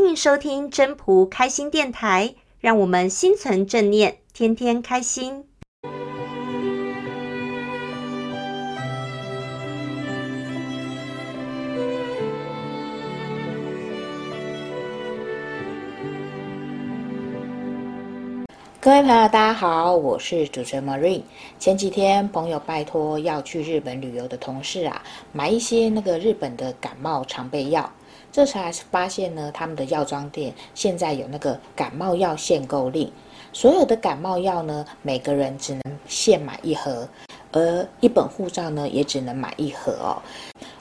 欢迎收听真朴开心电台，让我们心存正念，天天开心。各位朋友，大家好，我是主持人 Marine。前几天，朋友拜托要去日本旅游的同事啊，买一些那个日本的感冒常备药。这才发现呢，他们的药妆店现在有那个感冒药限购令，所有的感冒药呢，每个人只能限买一盒，而一本护照呢，也只能买一盒哦。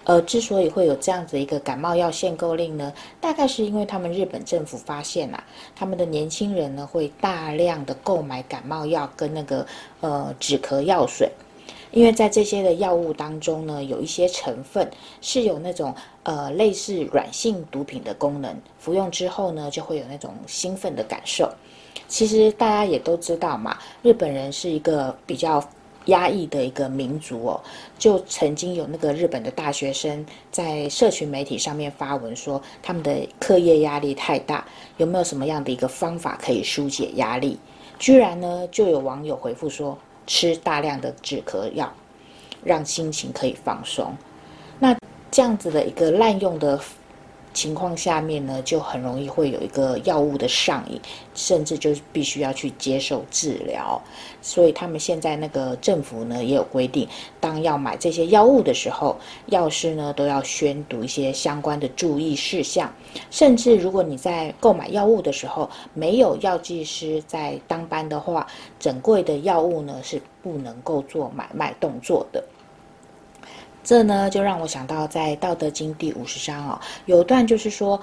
呃，之所以会有这样子一个感冒药限购令呢，大概是因为他们日本政府发现啊，他们的年轻人呢会大量的购买感冒药跟那个呃止咳药水，因为在这些的药物当中呢，有一些成分是有那种呃类似软性毒品的功能，服用之后呢就会有那种兴奋的感受。其实大家也都知道嘛，日本人是一个比较。压抑的一个民族哦，就曾经有那个日本的大学生在社群媒体上面发文说，他们的课业压力太大，有没有什么样的一个方法可以纾解压力？居然呢，就有网友回复说，吃大量的止咳药，让心情可以放松。那这样子的一个滥用的。情况下面呢，就很容易会有一个药物的上瘾，甚至就必须要去接受治疗。所以他们现在那个政府呢也有规定，当要买这些药物的时候，药师呢都要宣读一些相关的注意事项。甚至如果你在购买药物的时候没有药剂师在当班的话，整柜的药物呢是不能够做买卖动作的。这呢，就让我想到在《道德经》第五十章哦，有段就是说：“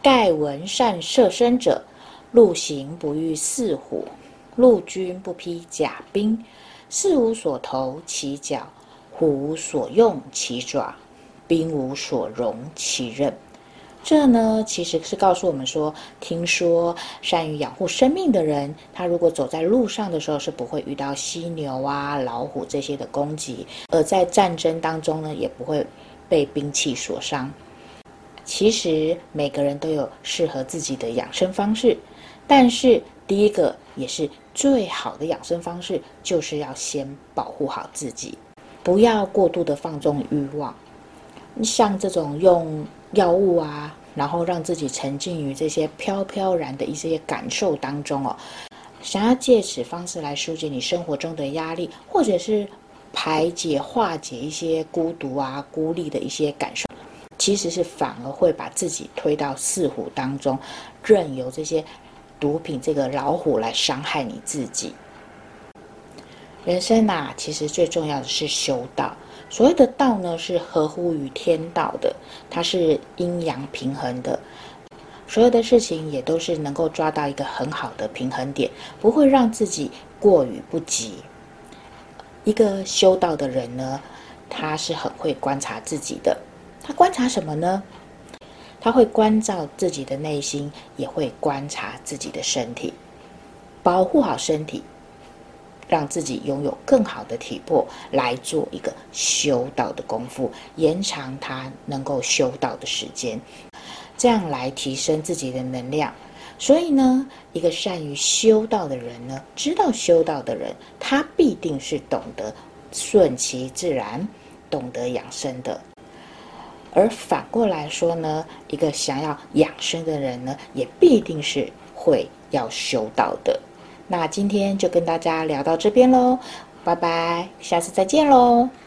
盖闻善射身者，陆行不遇兕虎，陆军不披甲兵，兕无所投其角，虎无所用其爪，兵无所容其刃。”这呢，其实是告诉我们说，听说善于养护生命的人，他如果走在路上的时候，是不会遇到犀牛啊、老虎这些的攻击；而在战争当中呢，也不会被兵器所伤。其实每个人都有适合自己的养生方式，但是第一个也是最好的养生方式，就是要先保护好自己，不要过度的放纵欲望。像这种用。药物啊，然后让自己沉浸于这些飘飘然的一些感受当中哦，想要借此方式来纾解你生活中的压力，或者是排解化解一些孤独啊、孤立的一些感受，其实是反而会把自己推到四虎当中，任由这些毒品这个老虎来伤害你自己。人生呐，其实最重要的是修道。所谓的道呢，是合乎于天道的，它是阴阳平衡的。所有的事情也都是能够抓到一个很好的平衡点，不会让自己过于不及。一个修道的人呢，他是很会观察自己的。他观察什么呢？他会关照自己的内心，也会观察自己的身体，保护好身体。让自己拥有更好的体魄，来做一个修道的功夫，延长他能够修道的时间，这样来提升自己的能量。所以呢，一个善于修道的人呢，知道修道的人，他必定是懂得顺其自然，懂得养生的。而反过来说呢，一个想要养生的人呢，也必定是会要修道的。那今天就跟大家聊到这边喽，拜拜，下次再见喽。